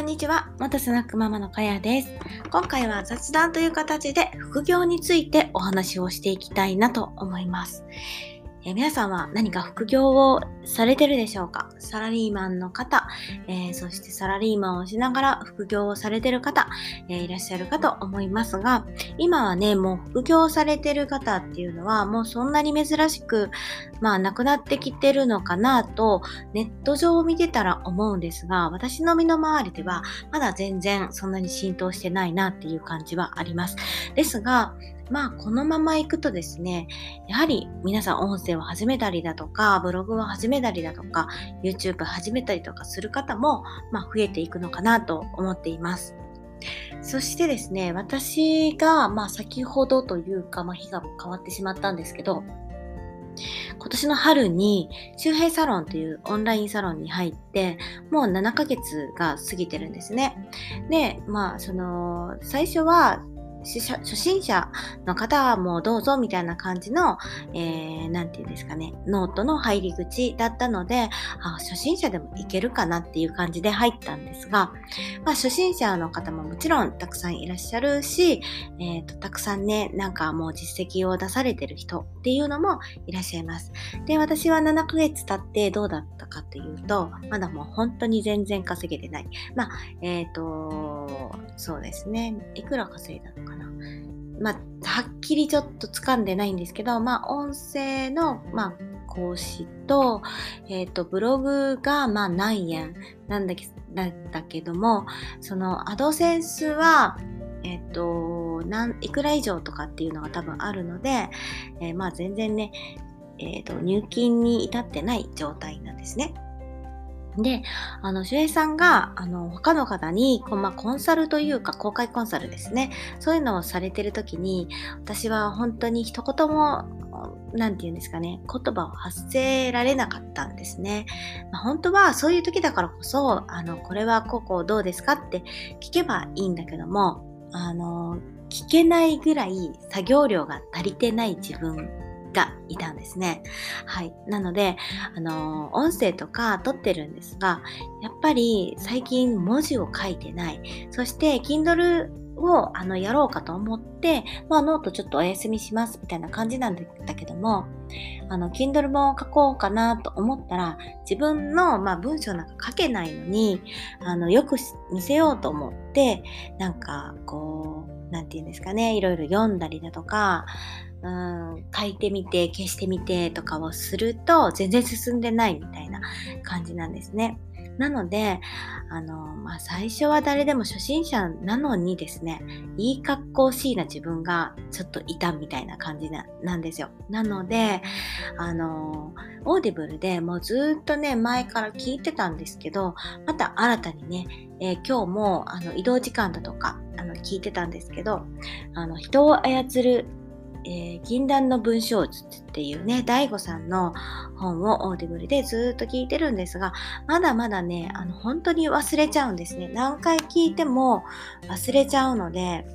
こんにちは。元スナックママのかやです。今回は雑談という形で副業についてお話をしていきたいなと思います。え、皆さんは何か副業をされてるでしょうか？サラリーマンの方、えー、そしてサラリーマンをしながら副業をされてる方、えー、いらっしゃるかと思いますが、今はね、もう副業されてる方っていうのはもうそんなに珍しく、まあなくなってきてるのかなとネット上を見てたら思うんですが、私の身の回りではまだ全然そんなに浸透してないなっていう感じはあります。ですが、まあ、このまま行くとですね、やはり皆さん音声を始めたりだとか、ブログを始めたりだとか、YouTube 始めたりとかする方も、まあ、増えていくのかなと思っています。そしてですね、私が、まあ、先ほどというか、まあ、日が変わってしまったんですけど、今年の春に周平サロンというオンラインサロンに入って、もう7ヶ月が過ぎてるんですね。で、まあ、その、最初は初心者の方はもうどうぞみたいな感じの、えー、なんていうんですかね、ノートの入り口だったので、あ初心者でもいけるかなっていう感じで入ったんですが、まあ、初心者の方ももちろんたくさんいらっしゃるし、えーと、たくさんね、なんかもう実績を出されてる人っていうのもいらっしゃいます。で、私は7ヶ月経ってどうだったかというと、まだもう本当に全然稼げてない。まあ、えっ、ー、と、そうですね、いくら稼いだのかな。まあ、はっきりちょっと掴んでないんですけど、まあ、音声の、まあ、講師と、えっ、ー、と、ブログが、まあ、何円なんだけなんだけども、その、アドセンスは、えっ、と、なんいくら以上とかっていうのが多分あるので、えー、まあ、全然ね、えっ、と、入金に至ってない状態なんですね。で、あの、守衛さんが、あの、他の方に、まあ、コンサルというか、公開コンサルですね。そういうのをされてるときに、私は本当に一言も、なんて言うんですかね、言葉を発せられなかったんですね。まあ、本当はそういう時だからこそ、あの、これはここどうですかって聞けばいいんだけども、あの、聞けないぐらい作業量が足りてない自分がいたんですね。はい。なので、あの、音声とか撮ってるんですが、やっぱり最近文字を書いてない。そして、Kindle をあのやろうかと思って、まあ、ノートちょっとお休みしますみたいな感じなんだけども、あの、Kindle 本を書こうかなと思ったら、自分の、まあ、文章なんか書けないのに、あの、よく見せようと思って、なんか、こう、何て言うんですかね、いろいろ読んだりだとか、うん、書いてみて消してみてとかをすると全然進んでないみたいな感じなんですね。なので、あの、まあ、最初は誰でも初心者なのにですね、いい格好しいな自分がちょっといたみたいな感じななんですよ。なので、あの、オーディブルでもうずっとね、前から聞いてたんですけど、また新たにね、えー、今日もあの移動時間だとかあの聞いてたんですけど、あの人を操るえー、禁断の文章術っていうね、daigo さんの本をオーディブルでずっと聞いてるんですが、まだまだね、あの、本当に忘れちゃうんですね。何回聞いても忘れちゃうので、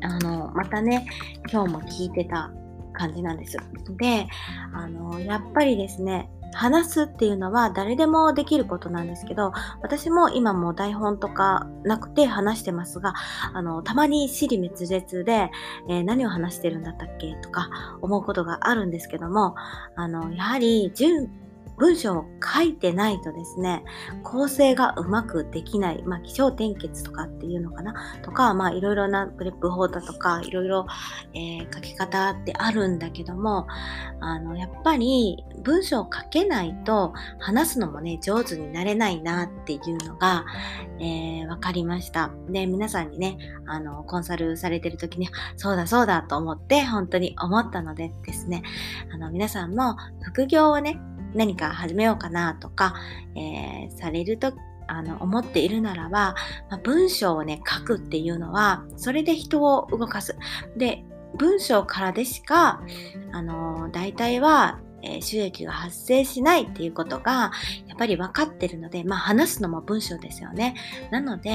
あの、またね、今日も聞いてた感じなんです。で、あの、やっぱりですね、話すっていうのは誰でもできることなんですけど、私も今も台本とかなくて話してますが、あの、たまに尻滅裂で、えー、何を話してるんだったっけとか思うことがあるんですけども、あの、やはり、文章を書いてないとですね、構成がうまくできない、まあ、気象転結とかっていうのかな？とか、まあ、いろいろなプレップ法だとか、いろいろ、えー、書き方ってあるんだけども、あの、やっぱり文章を書けないと話すのもね、上手になれないなっていうのが、えー、わかりました。で、皆さんにね、あの、コンサルされてる時に、そうだそうだと思って、本当に思ったのでですね、あの、皆さんも副業をね、何か始めようかなとか、えー、されるとあの思っているならば、まあ、文章をね書くっていうのはそれで人を動かす。で文章からでしかあの大体はえ、収益が発生しないっていうことがやっぱり分かってるので、まあ話すのも文章ですよね。なので、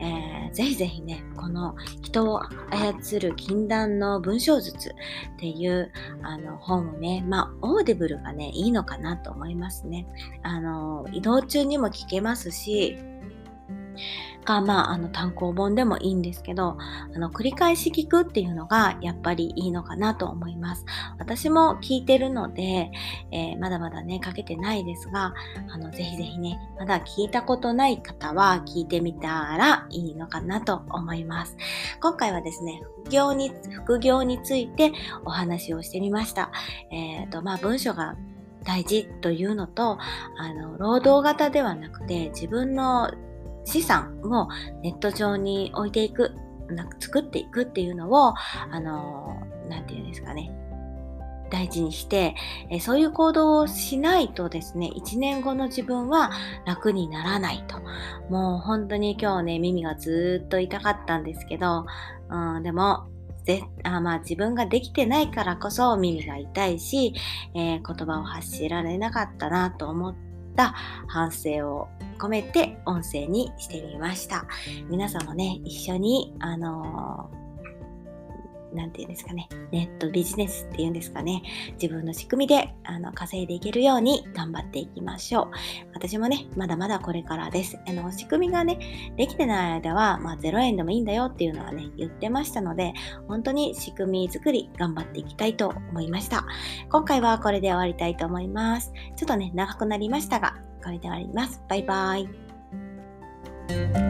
えー、ぜひぜひね、この人を操る禁断の文章術っていうあの本をね、まあオーディブルがね、いいのかなと思いますね。あの、移動中にも聞けますし、か、まあ、あの単行本でもいいんですけど、あの繰り返し聞くっていうのがやっぱりいいのかなと思います。私も聞いてるので、えー、まだまだね、かけてないですが、あのぜひぜひね、まだ聞いたことない方は聞いてみたらいいのかなと思います。今回はですね、副業に、副業についてお話をしてみました。えっ、ー、と、まあ文章が大事というのと、あの、労働型ではなくて自分の資産をネット上に置いていく、なんか作っていくっていうのを、あの、なんていうんですかね、大事にして、えそういう行動をしないとですね、1年後の自分は楽にならないと。もう本当に今日ね、耳がずっと痛かったんですけど、うん、でも、ぜあまあ、自分ができてないからこそ耳が痛いし、えー、言葉を発しられなかったなと思ってた反省を込めて音声にしてみました。皆さんもね、一緒に、あのーなんていうんですかね、ネットビジネスっていうんですかね、自分の仕組みであの稼いでいけるように頑張っていきましょう。私もね、まだまだこれからです。あの仕組みがね、できてない間は、まあ、0円でもいいんだよっていうのはね、言ってましたので、本当に仕組み作り頑張っていきたいと思いました。今回はこれで終わりたいと思います。ちょっとね、長くなりましたが、これで終わります。バイバイ。